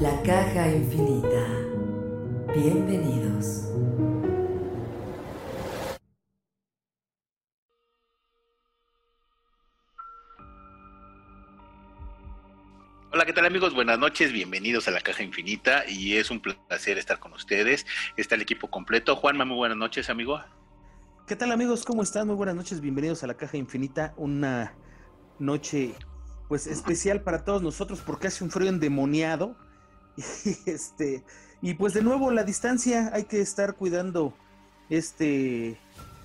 La caja infinita. Bienvenidos. Hola, ¿qué tal amigos? Buenas noches, bienvenidos a la Caja Infinita y es un placer estar con ustedes. Está el equipo completo. Juanma, muy buenas noches, amigo. ¿Qué tal amigos? ¿Cómo están? Muy buenas noches, bienvenidos a la Caja Infinita. Una noche pues especial para todos nosotros porque hace un frío endemoniado. Y este, y pues de nuevo la distancia, hay que estar cuidando este,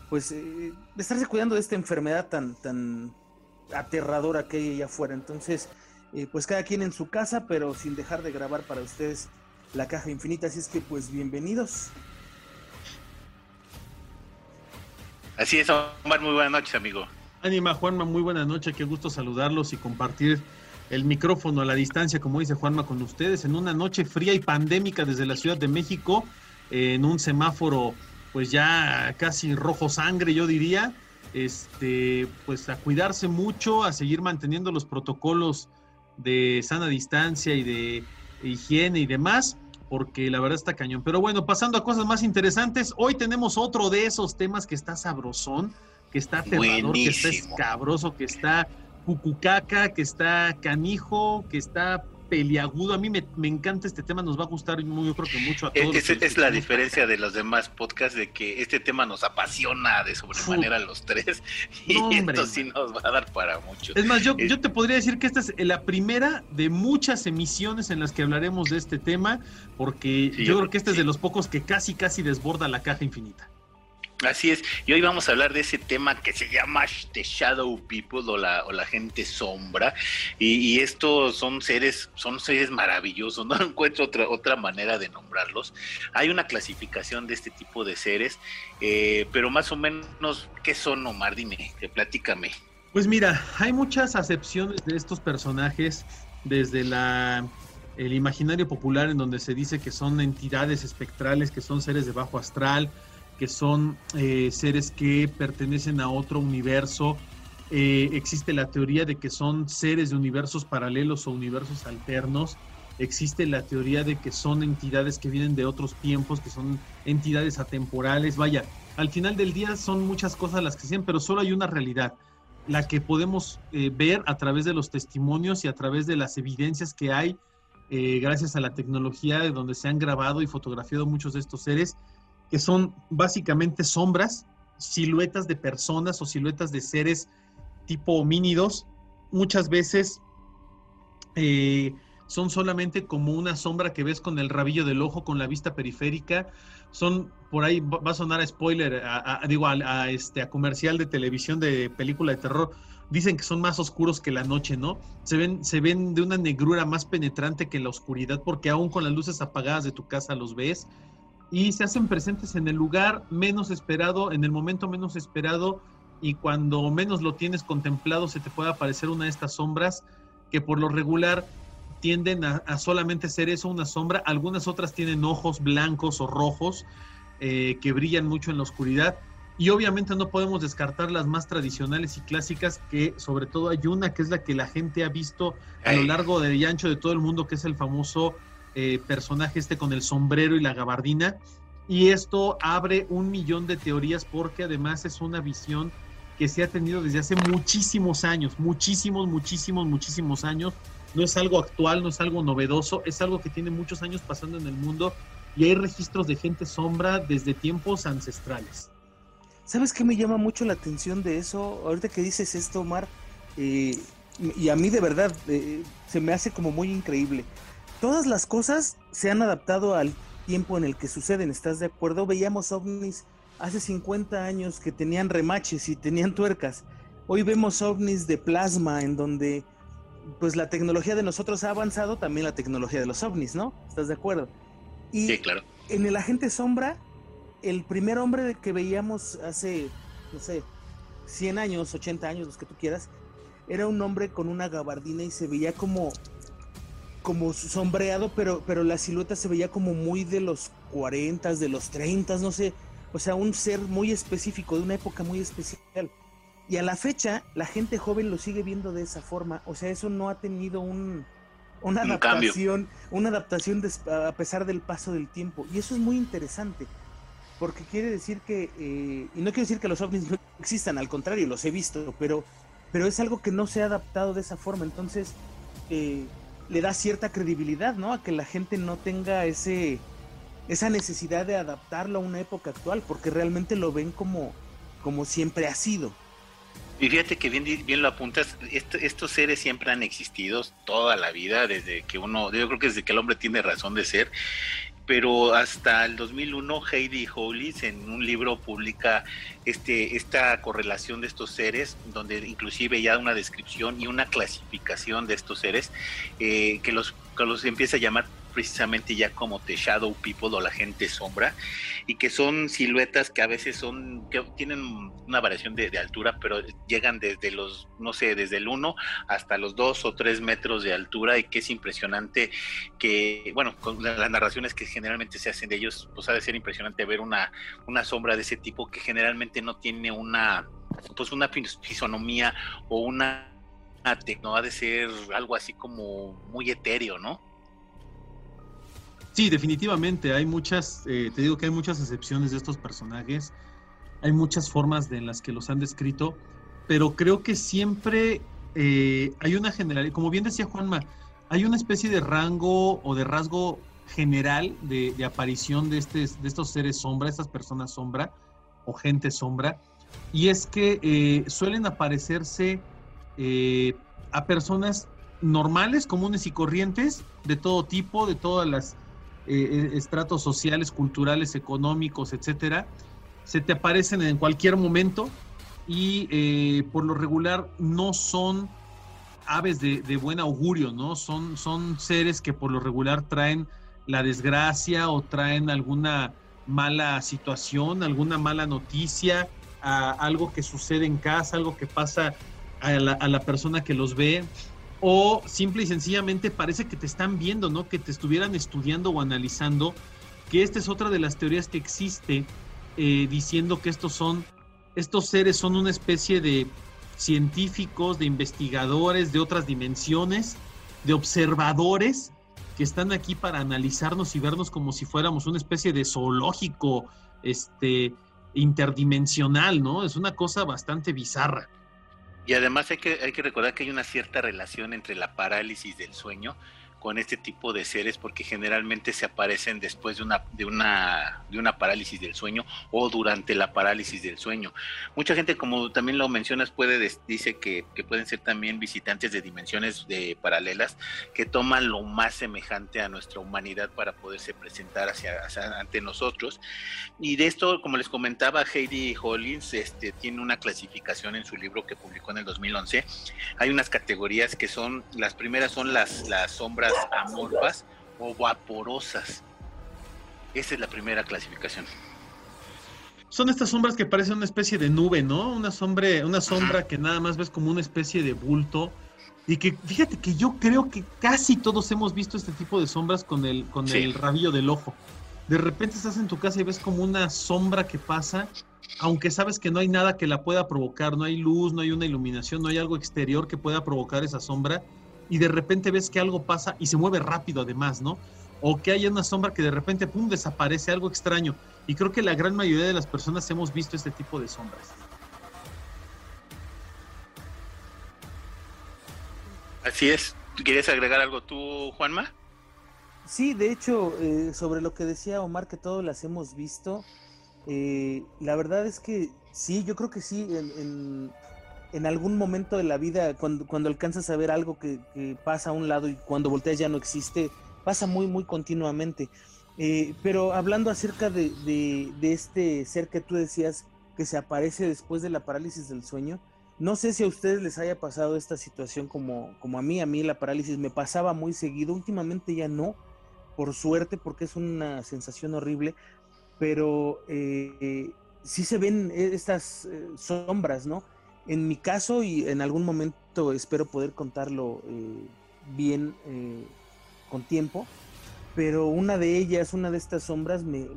pues eh, estarse cuidando de esta enfermedad tan, tan aterradora que hay allá afuera. Entonces, eh, pues cada quien en su casa, pero sin dejar de grabar para ustedes la caja infinita. Así es que pues bienvenidos. Así es, Omar, muy buenas noches, amigo. Ánima, Juanma, muy buenas noches, qué gusto saludarlos y compartir el micrófono a la distancia, como dice Juanma, con ustedes en una noche fría y pandémica desde la Ciudad de México, en un semáforo pues ya casi rojo sangre, yo diría, este, pues a cuidarse mucho, a seguir manteniendo los protocolos de sana distancia y de higiene y demás, porque la verdad está cañón. Pero bueno, pasando a cosas más interesantes, hoy tenemos otro de esos temas que está sabrosón, que está aterrador, que está escabroso, que está cucucaca, que está canijo, que está peliagudo. A mí me, encanta este tema, nos va a gustar muy, yo creo que mucho a todos. Es, es, la diferencia de los demás podcasts, de que este tema nos apasiona de sobremanera a los tres, y esto sí nos va a dar para mucho. Es más, yo, yo te podría decir que esta es la primera de muchas emisiones en las que hablaremos de este tema, porque yo, creo que este es de los pocos que casi, casi desborda la caja infinita. Así es, y hoy vamos a hablar de ese tema que se llama The Shadow People o la, o la gente sombra, y, estos son seres, son seres maravillosos, no encuentro otra, otra manera de nombrarlos. Hay una clasificación de este tipo de seres, eh, pero más o menos, ¿qué son, Omar? Dime, platícame. Pues mira, hay muchas acepciones de estos personajes desde la el imaginario popular en donde se dice que son entidades espectrales, que son seres de bajo astral, que son eh, seres que pertenecen a otro universo. Eh, existe la teoría de que son seres de universos paralelos o universos alternos. Existe la teoría de que son entidades que vienen de otros tiempos, que son entidades atemporales. Vaya, al final del día son muchas cosas las que dicen, pero solo hay una realidad, la que podemos eh, ver a través de los testimonios y a través de las evidencias que hay gracias a la tecnología de donde se han grabado y fotografiado muchos de estos seres que son básicamente sombras, siluetas de personas o siluetas de seres tipo homínidos, muchas veces eh, son solamente como una sombra que ves con el rabillo del ojo, con la vista periférica. Son, por ahí va a sonar a spoiler, a, digo, a, este, a comercial de televisión de película de terror. Dicen que son más oscuros que la noche, ¿no? Se ven, se ven de una negrura más penetrante que la oscuridad, porque aún con las luces apagadas de tu casa los ves y se hacen presentes en el lugar menos esperado, en el momento menos esperado y cuando menos lo tienes contemplado se te puede aparecer una de estas sombras que por lo regular tienden a, solamente ser eso, una sombra. Algunas otras tienen ojos blancos o rojos eh, que brillan mucho en la oscuridad. Y obviamente no podemos descartar las más tradicionales y clásicas, que sobre todo hay una que es la que la gente ha visto a lo largo del y ancho de todo el mundo, que es el famoso eh, personaje este con el sombrero y la gabardina. Y esto abre un millón de teorías porque además es una visión que se ha tenido desde hace muchísimos años, muchísimos, muchísimos, muchísimos años. No es algo actual, no es algo novedoso, es algo que tiene muchos años pasando en el mundo y hay registros de gente sombra desde tiempos ancestrales. ¿Sabes qué me llama mucho la atención de eso? Ahorita que dices esto, Omar, eh, y a mí de verdad eh, se me hace como muy increíble. Todas las cosas se han adaptado al tiempo en el que suceden, ¿estás de acuerdo? Veíamos ovnis hace 50 años que tenían remaches y tenían tuercas. Hoy vemos ovnis de plasma en donde pues la tecnología de nosotros ha avanzado, también la tecnología de los ovnis, ¿no? ¿Estás de acuerdo? Y sí, claro. En el agente sombra, el primer hombre que veíamos hace, no sé, 100 años, 80 años, los que tú quieras, era un hombre con una gabardina y se veía como como sombreado, pero, pero la silueta se veía como muy de los 40, de los 30, no sé, o sea, un ser muy específico, de una época muy especial. Y a la fecha, la gente joven lo sigue viendo de esa forma, o sea, eso no ha tenido un, una adaptación, una adaptación a pesar del paso del tiempo, y eso es muy interesante porque quiere decir que, eh, y no quiere decir que los ovnis no existan, al contrario, los he visto, pero, pero es algo que no se ha adaptado de esa forma, entonces eh, le da cierta credibilidad, ¿no? A que la gente no tenga ese esa necesidad de adaptarlo a una época actual, porque realmente lo ven como, como siempre ha sido. Y fíjate que bien, bien lo apuntas, estos seres siempre han existido toda la vida, desde que uno, yo creo que desde que el hombre tiene razón de ser, pero hasta el 2001 Heidi Hollis en un libro publica este, esta correlación de estos seres, donde inclusive ya una descripción y una clasificación de estos seres eh, que, los, que los empieza a llamar precisamente ya como The Shadow People o la gente sombra, y que son siluetas que a veces son, que tienen una variación de, altura, pero llegan desde los, no sé, desde el 1 hasta los 2 o 3 metros de altura, y que es impresionante que, bueno, con las narraciones que generalmente se hacen de ellos, pues ha de ser impresionante ver una, una sombra de ese tipo que generalmente no tiene una, pues una fisonomía o una no ha de ser algo así como muy etéreo, ¿no? Sí, definitivamente. Hay muchas, eh, te digo que hay muchas excepciones de estos personajes. Hay muchas formas de en las que los han descrito, pero creo que siempre eh, hay una general, como bien decía Juanma, hay una especie de rango o de rasgo general de, aparición de, este, de estos seres sombra, estas personas sombra o gente sombra, y es que eh, suelen aparecerse a personas normales, comunes y corrientes, de todo tipo, de todas las eh, estratos sociales, culturales, económicos, etcétera, se te aparecen en cualquier momento y eh, por lo regular no son aves de, buen augurio, ¿no? Son, son seres que por lo regular traen la desgracia o traen alguna mala situación, alguna mala noticia, algo que sucede en casa, algo que pasa a la, a la persona que los ve o simple y sencillamente parece que te están viendo, ¿no? Que te estuvieran estudiando o analizando, que esta es otra de las teorías que existe, eh, diciendo que estos son, estos seres son una especie de científicos, de investigadores de otras dimensiones, de observadores que están aquí para analizarnos y vernos como si fuéramos una especie de zoológico, este, interdimensional, ¿no? Es una cosa bastante bizarra. Y además hay que, hay que recordar que hay una cierta relación entre la parálisis del sueño con este tipo de seres porque generalmente se aparecen después de una, de una, de una parálisis del sueño o durante la parálisis del sueño. Mucha gente, como también lo mencionas, puede dice que, pueden ser también visitantes de dimensiones de paralelas que toman lo más semejante a nuestra humanidad para poderse presentar hacia, ante nosotros. Y de esto, como les comentaba, Heidi Hollins este, tiene una clasificación en su libro que publicó en el 2011. Hay unas categorías que son, las primeras son las, las sombras amorfas o vaporosas. Esa es la primera clasificación. Son estas sombras que parecen una especie de nube, ¿no? Una sombra, una sombra que nada más ves como una especie de bulto. Y que fíjate que yo creo que casi todos hemos visto este tipo de sombras con el, con el rabillo del ojo. De repente estás en tu casa y ves como una sombra que pasa, aunque sabes que no hay nada que la pueda provocar, no hay luz, no hay una iluminación, no hay algo exterior que pueda provocar esa sombra y de repente ves que algo pasa y se mueve rápido además, ¿no? O que haya una sombra que de repente, ¡pum!, desaparece, algo extraño. Y creo que la gran mayoría de las personas hemos visto este tipo de sombras. Así es. ¿Quieres agregar algo tú, Juanma? Sí, de hecho, eh, sobre lo que decía Omar, que todos las hemos visto, eh, la verdad es que sí, yo creo que sí, el en, algún momento de la vida, cuando, cuando alcanzas a ver algo que, pasa a un lado y cuando volteas ya no existe, pasa muy, muy continuamente. Eh, pero hablando acerca de, de, este ser que tú decías que se aparece después de la parálisis del sueño, no sé si a ustedes les haya pasado esta situación como, como a mí, a mí la parálisis me pasaba muy seguido, últimamente ya no, por suerte, porque es una sensación horrible, pero eh, sí se ven e, estas eh, sombras, ¿no? En mi caso, y en algún momento espero poder contarlo eh, bien con tiempo, pero una de ellas, una de estas sombras, me,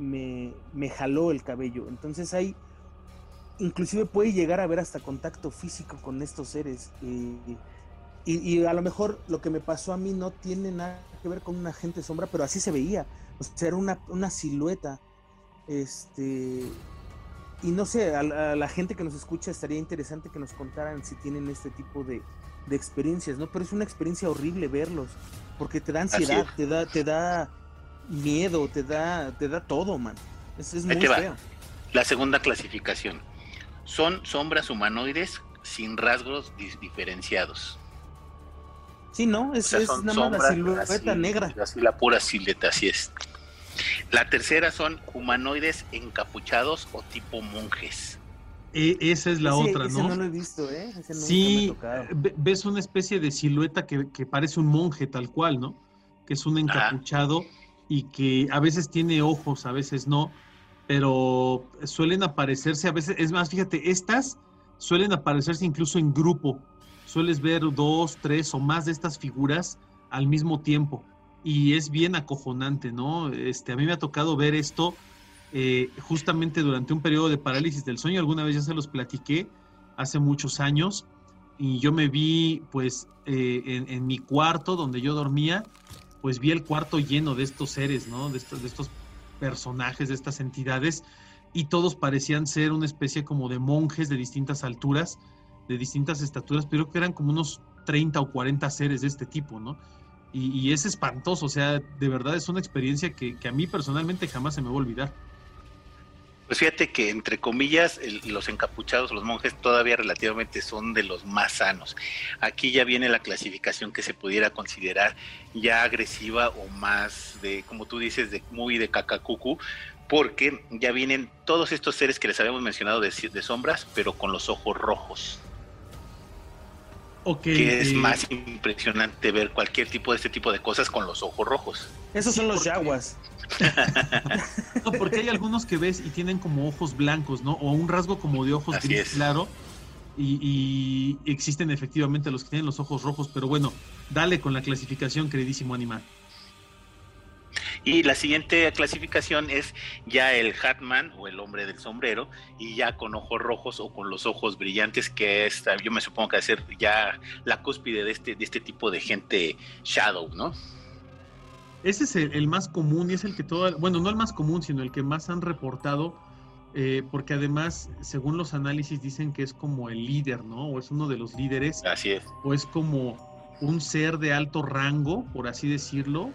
me, jaló el cabello. Entonces hay, inclusive puede llegar a ver hasta contacto físico con estos seres. Y, a lo mejor lo que me pasó a mí no tiene nada que ver con una agente sombra, pero así se veía. O sea, era una, una silueta. Este. Y no sé, a, la gente que nos escucha estaría interesante que nos contaran si tienen este tipo de, de experiencias, ¿no? Pero es una experiencia horrible verlos, porque te da ansiedad, te da, te da miedo, te da, te da todo, man. Es, es muy feo. La segunda clasificación. Son sombras humanoides sin rasgos diferenciados. Sí, no, es, nada más la silueta negra. Así la pura silueta, así es. La tercera son humanoides encapuchados o tipo monjes. E, esa es la otra, ese ¿no? no lo he visto, ¿eh? sí, ves una especie de silueta que, parece un monje tal cual, ¿no? Que es un encapuchado y que a veces tiene ojos, a veces no, pero suelen aparecerse, a veces, es más, fíjate, estas suelen aparecerse incluso en grupo sueles ver dos, tres o más de estas figuras al mismo tiempo. Y es bien acojonante, ¿no? Este, a mí me ha tocado ver esto eh, justamente durante un periodo de parálisis del sueño. Alguna vez ya se los platiqué hace muchos años. Y yo me vi, pues, eh, en, mi cuarto donde yo dormía, pues vi el cuarto lleno de estos seres, ¿no? De estos, de estos personajes, de estas entidades. Y todos parecían ser una especie como de monjes de distintas alturas de distintas estaturas, pero que eran como unos 30 o 40 seres de este tipo, ¿no? Y, es espantoso, o sea, de verdad es una experiencia que, a mí personalmente jamás se me va a olvidar. Pues fíjate que, entre comillas, los encapuchados, los monjes, todavía relativamente son de los más sanos. Aquí ya viene la clasificación que se pudiera considerar ya agresiva o más de, como tú dices, de muy de cacacucu, porque ya vienen todos estos seres que les habíamos mencionado de sombras, pero con los ojos rojos que es más impresionante ver cualquier tipo de este tipo de cosas con los ojos rojos. Esos son los yaguas. no, porque hay algunos que ves y tienen como ojos blancos, ¿no? O un rasgo como de ojos gris claro. Y, y, existen efectivamente los que tienen los ojos rojos, pero bueno, dale con la clasificación, queridísimo animal. Y la siguiente clasificación es ya el Hatman o el hombre del sombrero y ya con ojos rojos o con los ojos brillantes que es, yo me supongo que va a ser ya la cúspide de este, de este tipo de gente shadow, ¿no? Ese es el, más común y es el que todo, bueno, no el más común, sino el que más han reportado, eh, porque además, según los análisis, dicen que es como el líder, ¿no? O es uno de los líderes. Así es. O es como un ser de alto rango, por así decirlo,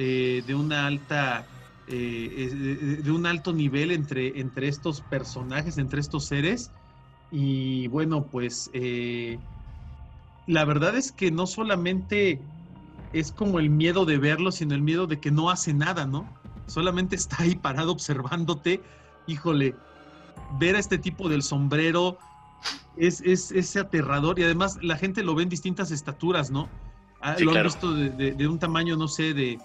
eh, de una alta eh, de, un alto nivel entre, entre estos personajes, entre estos seres. Y bueno, pues eh, la verdad es que no solamente es como el miedo de verlo, sino el miedo de que no hace nada, ¿no? Solamente está ahí parado observándote. Híjole, ver a este tipo del sombrero es, es, aterrador y además la gente lo ve en distintas estaturas, ¿no? Ah, lo han visto de, un tamaño, no sé, de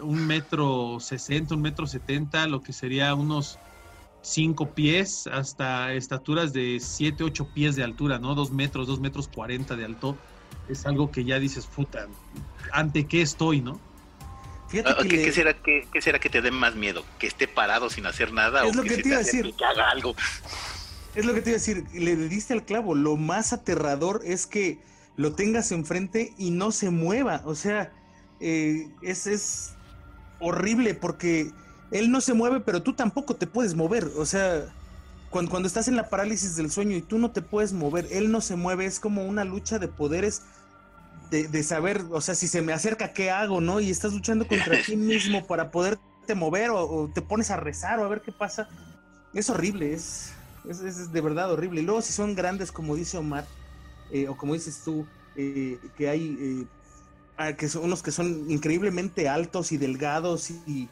un metro sesenta, un metro setenta, lo que sería unos cinco pies, hasta estaturas de siete, ocho pies de altura, ¿no? Dos metros, dos metros cuarenta de alto. Es algo que ya dices, puta, ¿ante qué estoy, no? Ah, ¿Qué, será, qué, será que te dé más miedo? ¿Que esté parado sin hacer nada? Es o lo que, te iba a decir. Que haga algo. Es lo que te iba a decir. Le diste al clavo. Lo más aterrador es que lo tengas enfrente y no se mueva. O sea, eh, es, es horrible porque él no se mueve, pero tú tampoco te puedes mover. O sea, cuando, cuando estás en la parálisis del sueño y tú no te puedes mover, él no se mueve, es como una lucha de poderes de, saber, o sea, si se me acerca, ¿qué hago, no? Y estás luchando contra ti mismo para poderte mover o, te pones a rezar o a ver qué pasa. Es horrible, es, es, de verdad horrible. Y luego si son grandes, como dice Omar, eh, o como dices tú, eh, que hay, eh, ah, que son unos que son increíblemente altos y delgados y,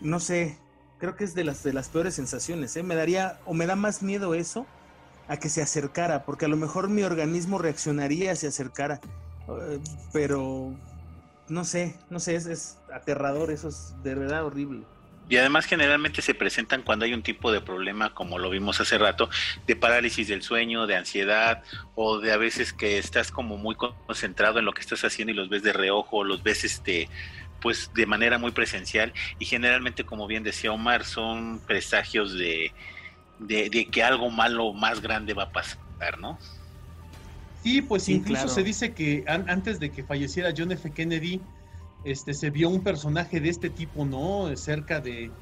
no sé, creo que es de las, de las peores sensaciones, ¿eh? Me daría, o me da más miedo eso a que se acercara, porque a lo mejor mi organismo reaccionaría si acercara. Eh, pero no sé, no sé, es, aterrador, eso es de verdad horrible. Y además generalmente se presentan cuando hay un tipo de problema, como lo vimos hace rato, de parálisis del sueño, de ansiedad, o de a veces que estás como muy concentrado en lo que estás haciendo y los ves de reojo, los ves este pues de manera muy presencial y generalmente como bien decía Omar son presagios de, de, que algo malo más grande va a pasar, ¿no? Sí, pues incluso se dice que antes de que falleciera John F. Kennedy, este, se vio un personaje de este tipo, ¿no? Cerca de,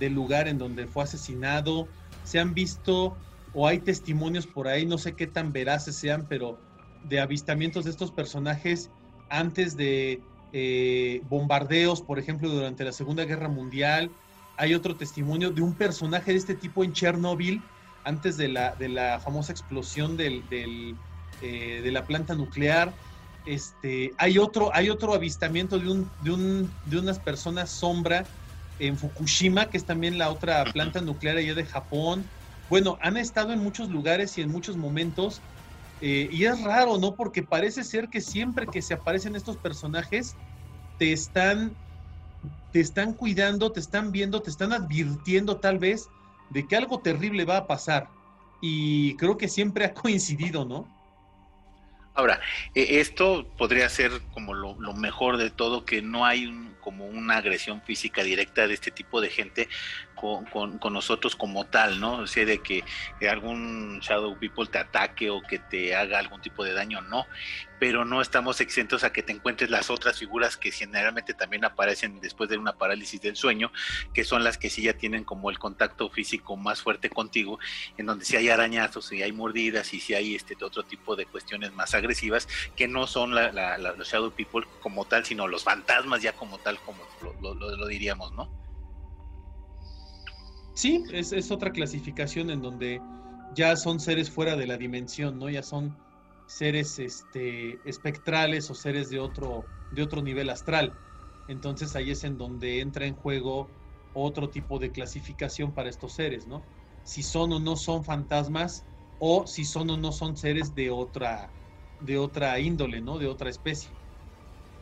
del lugar en donde fue asesinado. Se han visto o hay testimonios por ahí, no sé qué tan veraces sean, pero de avistamientos de estos personajes antes de eh, bombardeos, por ejemplo, durante la Segunda Guerra Mundial. Hay otro testimonio de un personaje de este tipo en Chernobyl, antes de la, de la famosa explosión eh, de la planta nuclear. Este, hay, otro, hay otro avistamiento de, un, de, un, de unas personas sombra en Fukushima, que es también la otra planta nuclear allá de Japón. Bueno, han estado en muchos lugares y en muchos momentos. Eh, y es raro, ¿no? Porque parece ser que siempre que se aparecen estos personajes, te están, te están cuidando, te están viendo, te están advirtiendo tal vez de que algo terrible va a pasar. Y creo que siempre ha coincidido, ¿no? Ahora, e, esto podría ser como lo, mejor de todo, que no hay como una agresión física directa de este tipo de gente con, con, nosotros como tal, ¿no? O sea, de que, algún Shadow People te ataque o que te haga algún tipo de daño, no. Pero no estamos exentos a que te encuentres las otras figuras que generalmente también aparecen después de una parálisis del sueño, que son las que sí ya tienen como el contacto físico más fuerte contigo, en donde sí hay arañazos, y hay mordidas y sí hay este otro tipo de cuestiones más agresivas, que no son los Shadow People como tal, sino los fantasmas ya como tal, como lo diríamos, ¿no? Sí, es, otra clasificación en donde ya son seres fuera de la dimensión, ¿no? Ya son seres este, espectrales o seres de otro, de otro nivel astral. Entonces ahí es en donde entra en juego otro tipo de clasificación para estos seres, ¿no? Si son o no son fantasmas o si son o no son seres de otra, de otra índole, ¿no? De otra especie.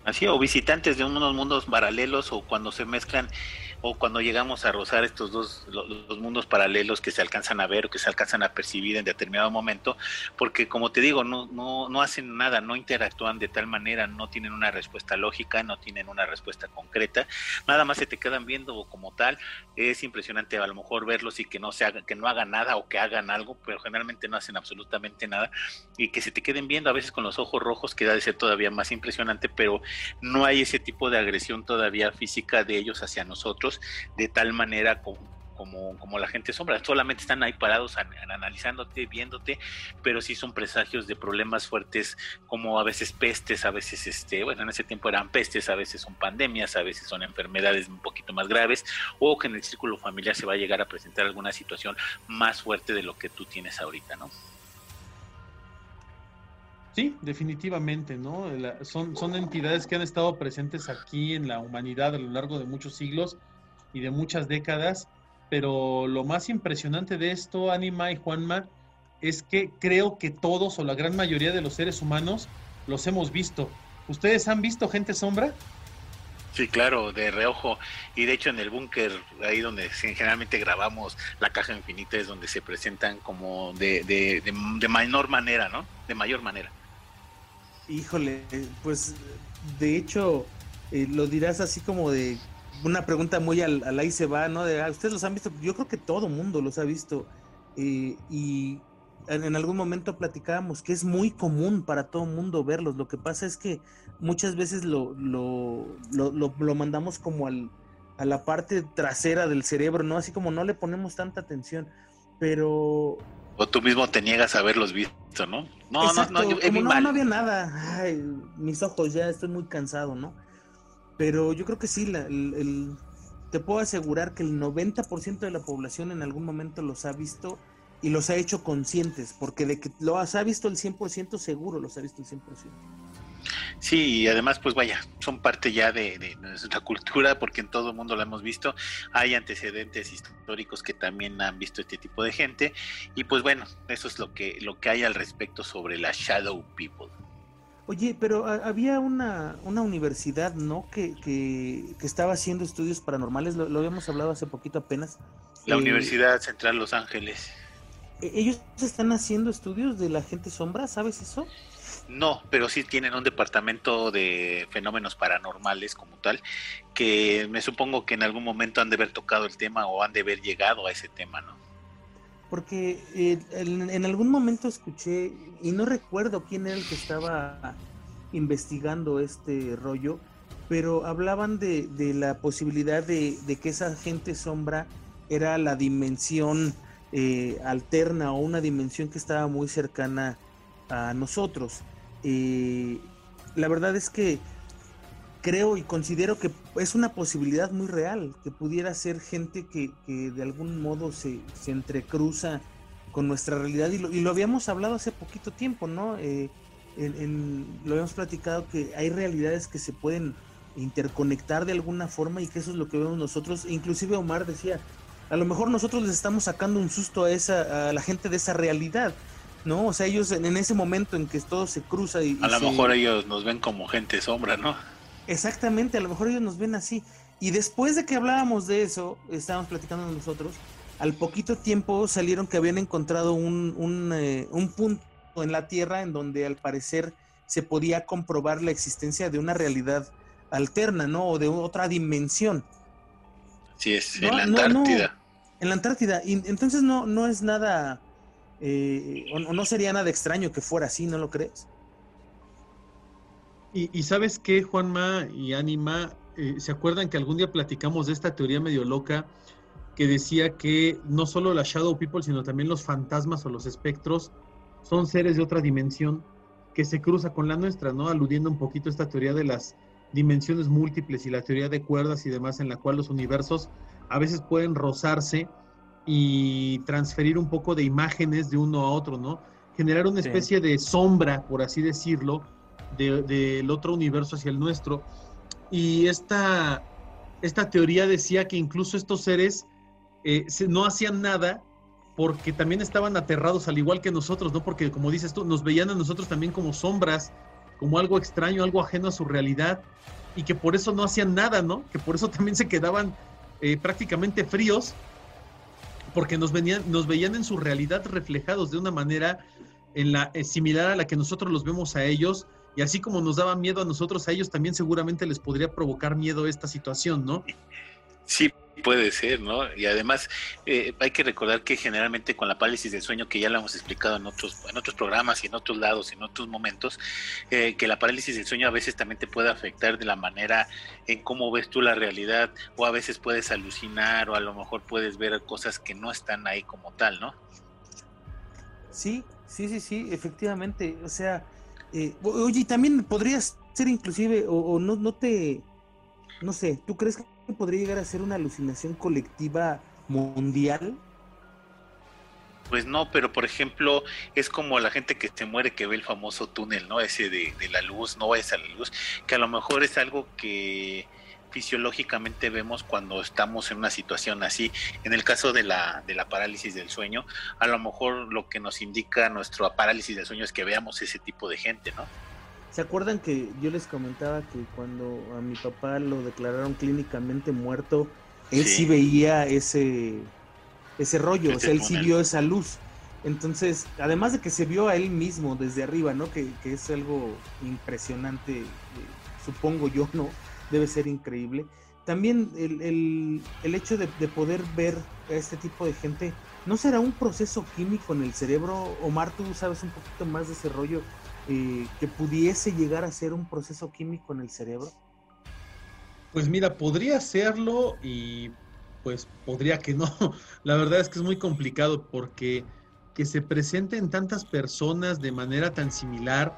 Así, o visitantes de unos mundos paralelos o cuando se mezclan o cuando llegamos a rozar estos dos los, mundos paralelos que se alcanzan a ver o que se alcanzan a percibir en determinado momento, porque como te digo, no, no, no hacen nada, no interactúan de tal manera, no tienen una respuesta lógica, no tienen una respuesta concreta, nada más se te quedan viendo como tal, es impresionante a lo mejor verlos y que no se haga, que no hagan nada o que hagan algo, pero generalmente no hacen absolutamente nada, y que se te queden viendo a veces con los ojos rojos, que da de ser todavía más impresionante, pero no hay ese tipo de agresión todavía física de ellos hacia nosotros de tal manera como, como, la gente sombra, solamente están ahí parados analizándote, viéndote, pero sí son presagios de problemas fuertes como a veces pestes, a veces, este, bueno, en ese tiempo eran pestes, a veces son pandemias, a veces son enfermedades un poquito más graves, o que en el círculo familiar se va a llegar a presentar alguna situación más fuerte de lo que tú tienes ahorita, ¿no? Sí, definitivamente, ¿no? son, son entidades que han estado presentes aquí en la humanidad a lo largo de muchos siglos y de muchas décadas, pero lo más impresionante de esto, Anima y Juanma, es que creo que todos o la gran mayoría de los seres humanos los hemos visto. ¿Ustedes han visto gente sombra? Sí, claro, de reojo. Y de hecho en el búnker, ahí donde generalmente grabamos la caja infinita, es donde se presentan como de, de, de, menor manera, ¿no? De mayor manera. Híjole, pues de hecho eh, lo dirás así como de una pregunta muy al, ahí se va, ¿no? De, ah, ¿Ustedes los han visto? Yo creo que todo mundo los ha visto. Eh, y en, algún momento platicábamos que es muy común para todo mundo verlos. Lo que pasa es que muchas veces lo, lo, lo, mandamos como al, a la parte trasera del cerebro, ¿no? Así como no le ponemos tanta atención. Pero O tú mismo te niegas a haberlos visto, ¿no? No, no, no, no, no había nada. Ay, mis ojos ya estoy muy cansado, ¿no? Pero yo creo que sí, el, te puedo asegurar que el 90% de la población en algún momento los ha visto y los ha hecho conscientes, porque de que los ha visto el 100% seguro, los ha visto el 100%. Sí, y además, pues vaya, son parte ya de, nuestra cultura, porque en todo el mundo lo hemos visto. Hay antecedentes históricos que también han visto este tipo de gente, y pues bueno, eso es lo que, lo que hay al respecto sobre la Shadow People. Oye, pero había una, una universidad, ¿no? Que, que, estaba haciendo estudios paranormales, lo, habíamos hablado hace poquito apenas. La eh, Universidad Central Los Ángeles. ¿e-, ¿Ellos están haciendo estudios de la gente sombra? ¿Sabes eso? No, pero sí tienen un departamento de fenómenos paranormales como tal, que me supongo que en algún momento han de haber tocado el tema o han de haber llegado a ese tema, ¿no? Porque eh, en, algún momento escuché, y no recuerdo quién era el que estaba investigando este rollo, pero hablaban de, la posibilidad de, que esa gente sombra era la dimensión eh, alterna o una dimensión que estaba muy cercana a nosotros. Eh, la verdad es que creo y considero que es una posibilidad muy real, que pudiera ser gente que, de algún modo se, entrecruza con nuestra realidad y lo, habíamos hablado hace poquito tiempo, ¿no? Eh, lo habíamos platicado que hay realidades que se pueden interconectar de alguna forma y que eso es lo que vemos nosotros. Inclusive Omar decía, a lo mejor nosotros les estamos sacando un susto a esa a la gente de esa realidad ¿no? O sea, ellos en, ese momento en que todo se cruza y... a lo mejor ellos nos ven como gente sombra, ¿no? Exactamente, a lo mejor ellos nos ven así. Y después de que hablábamos de eso, estábamos platicando nosotros, al poquito tiempo salieron que habían encontrado un, un, eh, un punto en la Tierra en donde al parecer se podía comprobar la existencia de una realidad alterna, ¿no? O de otra dimensión. Sí, es en la Antártida. en la Antártida. Y entonces no, no es nada eh, o, no sería nada extraño que fuera así, ¿no lo crees? Y, sabes qué, Juanma y Anima, eh, ¿se acuerdan que algún día platicamos de esta teoría medio loca que decía que no solo la Shadow People, sino también los fantasmas o los espectros son seres de otra dimensión que se cruza con la nuestra, ¿no? Aludiendo un poquito a esta teoría de las dimensiones múltiples y la teoría de cuerdas y demás en la cual los universos a veces pueden rozarse y transferir un poco de imágenes de uno a otro, ¿no? Generar una especie de sombra, por así decirlo, del otro universo hacia el nuestro. Y esta, esta teoría decía que incluso estos seres eh, no hacían nada porque también estaban aterrados al igual que nosotros, ¿no? Porque como dices tú, nos veían a nosotros también como sombras, como algo extraño, algo ajeno a su realidad, y que por eso no hacían nada, ¿no? Que por eso también se quedaban eh, prácticamente fríos porque nos, venían, nos veían en su realidad reflejados de una manera en la, eh, similar a la que nosotros los vemos a ellos, y así como nos daba miedo a nosotros, a ellos también seguramente les podría provocar miedo esta situación, ¿no? Sí, Puede ser, ¿no? Y además eh, hay que recordar que generalmente con la parálisis del sueño, que ya lo hemos explicado en otros, en otros programas y en otros lados y en otros momentos, eh, que la parálisis del sueño a veces también te puede afectar de la manera en cómo ves tú la realidad, o a veces puedes alucinar, o a lo mejor puedes ver cosas que no están ahí como tal, ¿no? Sí, sí, sí, sí, efectivamente. O sea, eh, oye, también podrías ser inclusive, o, o no, no te, no sé, ¿tú crees que podría llegar a ser una alucinación colectiva mundial? Pues no, pero por ejemplo, es como la gente que se muere que ve el famoso túnel, ¿no? Ese de, la luz, no es a la luz, que a lo mejor es algo que fisiológicamente vemos cuando estamos en una situación así. En el caso de la, de la parálisis del sueño, a lo mejor lo que nos indica nuestro parálisis del sueño es que veamos ese tipo de gente, ¿no? ¿Se acuerdan que yo les comentaba que cuando a mi papá lo declararon clínicamente muerto, él sí, veía ese, ese rollo, o sea, él sí vio esa luz. Entonces, además de que se vio a él mismo desde arriba, ¿no? Que, es algo impresionante, eh, supongo yo, ¿no? Debe ser increíble. También el, hecho de, de, poder ver a este tipo de gente, ¿no será un proceso químico en el cerebro? Omar, tú sabes un poquito más de ese rollo eh, que pudiese llegar a ser un proceso químico en el cerebro? Pues mira, podría serlo y pues podría que no. La verdad es que es muy complicado porque que se presente en tantas personas de manera tan similar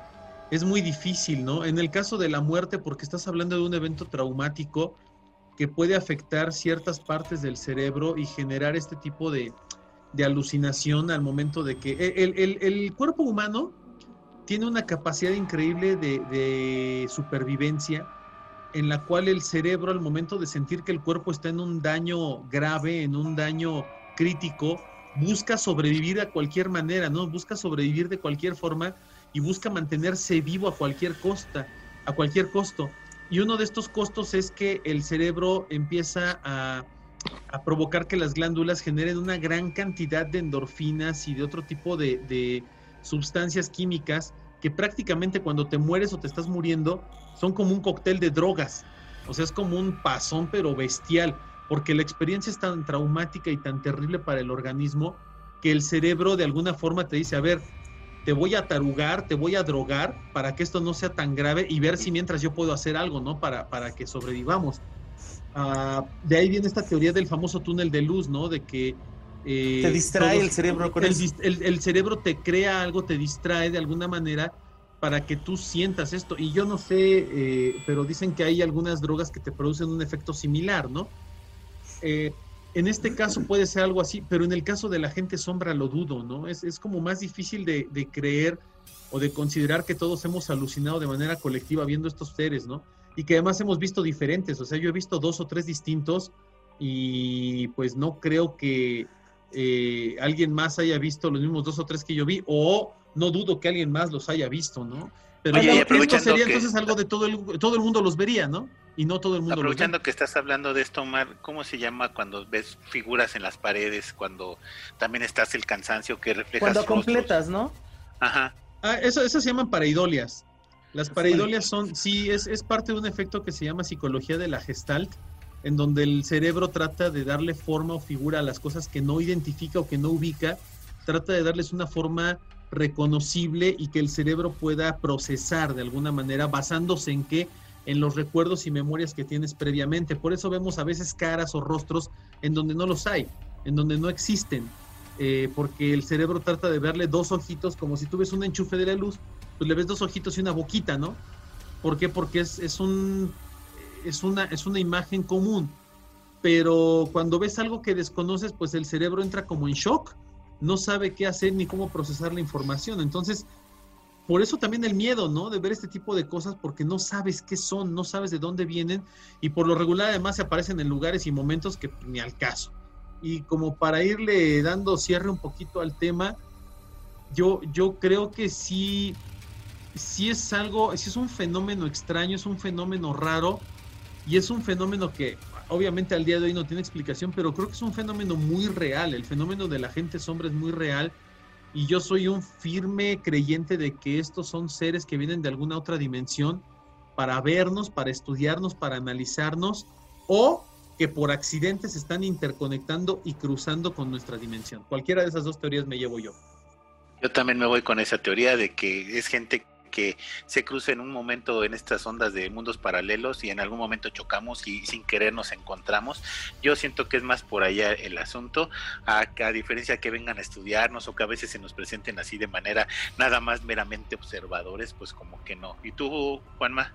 es muy difícil, ¿no? En el caso de la muerte, porque estás hablando de un evento traumático que puede afectar ciertas partes del cerebro y generar este tipo de, de alucinación al momento de que el, el, el, cuerpo humano tiene una capacidad increíble de, de supervivencia en la cual el cerebro al momento de sentir que el cuerpo está en un daño grave, en un daño crítico, busca sobrevivir a cualquier manera, ¿no? Busca sobrevivir de cualquier forma y busca mantenerse vivo a cualquier costa, a cualquier costo. Y uno de estos costos es que el cerebro empieza a, provocar que las glándulas generen una gran cantidad de endorfinas y de otro tipo de, de sustancias químicas que prácticamente cuando te mueres o te estás muriendo son como un cóctel de drogas. O sea, es como un pasón pero bestial, porque la experiencia es tan traumática y tan terrible para el organismo que el cerebro de alguna forma te dice, a ver, te voy a tarugar, te voy a drogar para que esto no sea tan grave y ver si mientras yo puedo hacer algo, ¿no? Para, para que sobrevivamos. Uh, de ahí viene esta teoría del famoso túnel de luz, ¿no? De que... Eh, te distrae todos, el cerebro con el, el, el, cerebro te crea algo, te distrae de alguna manera para que tú sientas esto. Y yo no sé, eh, pero dicen que hay algunas drogas que te producen un efecto similar, ¿no? Eh, en este caso puede ser algo así, pero en el caso de la gente sombra lo dudo, ¿no? Es, es como más difícil de, de, creer o de considerar que todos hemos alucinado de manera colectiva viendo estos seres, ¿no? Y que además hemos visto diferentes, o sea, yo he visto dos o tres distintos y pues no creo que eh, alguien más haya visto los mismos dos o tres que yo vi, o no dudo que alguien más los haya visto, ¿no? Pero Oye, esto sería que... entonces algo de todo el, todo el mundo los vería, ¿no? Y no todo el mundo Aprovechando que estás hablando de esto, Omar, ¿cómo se llama cuando ves figuras en las paredes, cuando también estás el cansancio que refleja Cuando completas, ¿no? Ajá. Ah, eso, eso se llaman pareidolias. Las pareidolias son, sí, es, es parte de un efecto que se llama psicología de la gestalt, en donde el cerebro trata de darle forma o figura a las cosas que no identifica o que no ubica, trata de darles una forma reconocible y que el cerebro pueda procesar de alguna manera basándose en qué en los recuerdos y memorias que tienes previamente. Por eso vemos a veces caras o rostros en donde no los hay, en donde no existen, eh, porque el cerebro trata de verle dos ojitos, como si tú ves un enchufe de la luz, pues le ves dos ojitos y una boquita, ¿no? ¿Por qué? Porque es, es, un, es, una, es una imagen común. Pero cuando ves algo que desconoces, pues el cerebro entra como en shock no sabe qué hacer ni cómo procesar la información. Entonces, por eso también el miedo, ¿no? De ver este tipo de cosas porque no sabes qué son, no sabes de dónde vienen y por lo regular además se aparecen en lugares y momentos que ni al caso. Y como para irle dando cierre un poquito al tema, yo, yo creo que sí, sí es algo, sí es un fenómeno extraño, es un fenómeno raro y es un fenómeno que obviamente al día de hoy no tiene explicación, pero creo que es un fenómeno muy real. El fenómeno de la gente sombra es muy real. Y yo soy un firme creyente de que estos son seres que vienen de alguna otra dimensión para vernos, para estudiarnos, para analizarnos, o que por accidente se están interconectando y cruzando con nuestra dimensión. Cualquiera de esas dos teorías me llevo yo. Yo también me voy con esa teoría de que es gente que se cruza en un momento en estas ondas de mundos paralelos y en algún momento chocamos y sin querer nos encontramos. Yo siento que es más por allá el asunto, a, a diferencia que vengan a estudiarnos o que a veces se nos presenten así de manera nada más meramente observadores, pues como que no. ¿Y tú, Juanma?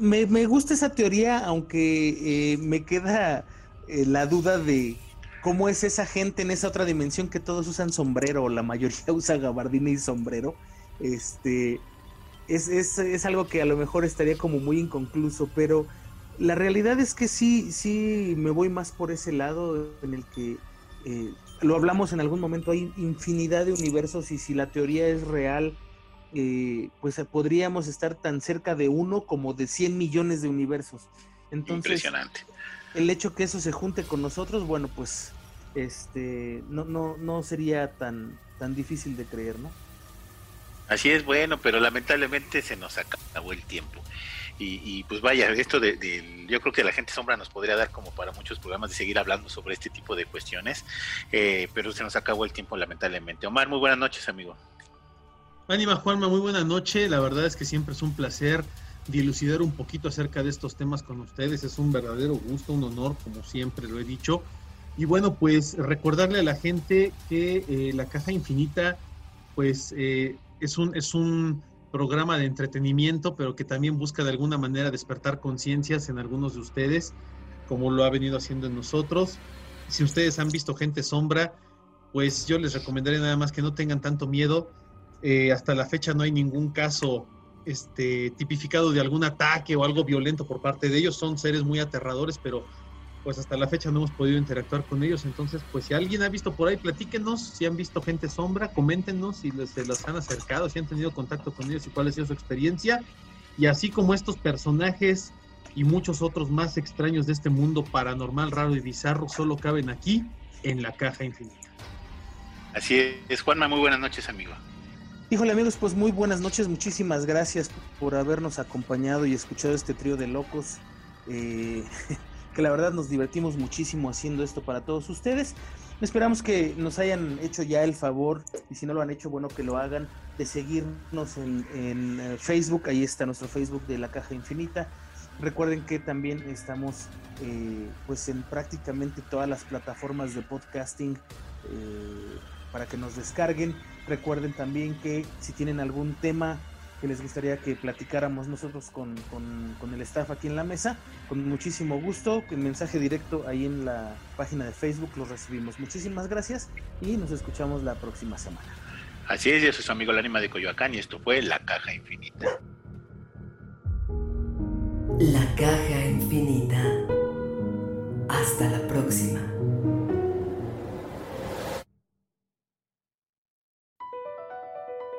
Me, me gusta esa teoría, aunque eh, me queda eh, la duda de cómo es esa gente en esa otra dimensión que todos usan sombrero, la mayoría usa gabardina y sombrero. Este, es, es, es, algo que a lo mejor estaría como muy inconcluso, pero la realidad es que sí, sí me voy más por ese lado en el que eh, lo hablamos en algún momento, hay infinidad de universos y si la teoría es real, eh, pues podríamos estar tan cerca de uno como de 100 millones de universos. Entonces, Impresionante. el hecho que eso se junte con nosotros, bueno, pues este no, no, no sería tan, tan difícil de creer, ¿no? Así es, bueno, pero lamentablemente se nos acabó el tiempo. Y, pues vaya, esto de, de, yo creo que la gente sombra nos podría dar como para muchos programas de seguir hablando sobre este tipo de cuestiones, eh, pero se nos acabó el tiempo lamentablemente. Omar, muy buenas noches, amigo. Ánima Juanma, muy buena noche. La verdad es que siempre es un placer dilucidar un poquito acerca de estos temas con ustedes. Es un verdadero gusto, un honor, como siempre lo he dicho. Y bueno, pues recordarle a la gente que eh, la caja infinita, pues eh, es, un, es un programa de entretenimiento, pero que también busca de alguna manera despertar conciencias en algunos de ustedes, como lo ha venido haciendo en nosotros. Si ustedes han visto gente sombra, pues yo les recomendaría nada más que no tengan tanto miedo. Eh, hasta la fecha no hay ningún caso este, tipificado de algún ataque o algo violento por parte de ellos. Son seres muy aterradores, pero pues hasta la fecha no hemos podido interactuar con ellos. Entonces, pues si alguien ha visto por ahí, platíquenos. Si han visto gente sombra, coméntenos si les, se las han acercado, si han tenido contacto con ellos y cuál ha sido su experiencia. Y así como estos personajes y muchos otros más extraños de este mundo paranormal, raro y bizarro, solo caben aquí en la caja infinita. Así es, Juanma, muy buenas noches, amigo. Híjole amigos, pues muy buenas noches, muchísimas gracias por habernos acompañado y escuchado este trío de locos. Eh, que la verdad nos divertimos muchísimo haciendo esto para todos ustedes. Esperamos que nos hayan hecho ya el favor, y si no lo han hecho, bueno, que lo hagan, de seguirnos en, eh, Facebook, ahí está nuestro Facebook de la Caja Infinita. Recuerden que también estamos eh, pues en prácticamente todas las plataformas de podcasting eh, para que nos descarguen. Recuerden también que si tienen algún tema que les gustaría que platicáramos nosotros con, el staff aquí en la mesa. Con muchísimo gusto, con mensaje directo ahí en la página de Facebook los recibimos. Muchísimas gracias y nos escuchamos la próxima semana. Así es, yo soy su amigo el ánima de Coyoacán y esto fue La Caja Infinita. La Caja Infinita. Hasta la próxima.